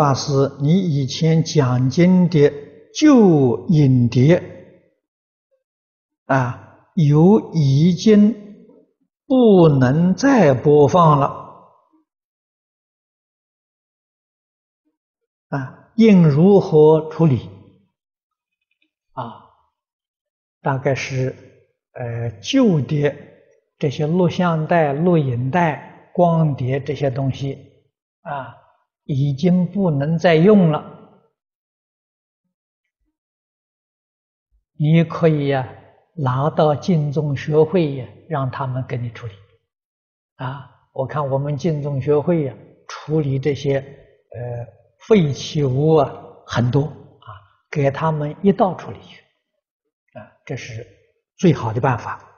法师，你以前讲经的旧影碟啊，有已经不能再播放了啊，应如何处理？啊，大概是呃旧的这些录像带、录影带、光碟这些东西啊。已经不能再用了，你可以呀拿到净宗学会呀，让他们给你处理。啊，我看我们净宗学会呀，处理这些呃废弃物啊很多啊，给他们一道处理去，啊，这是最好的办法。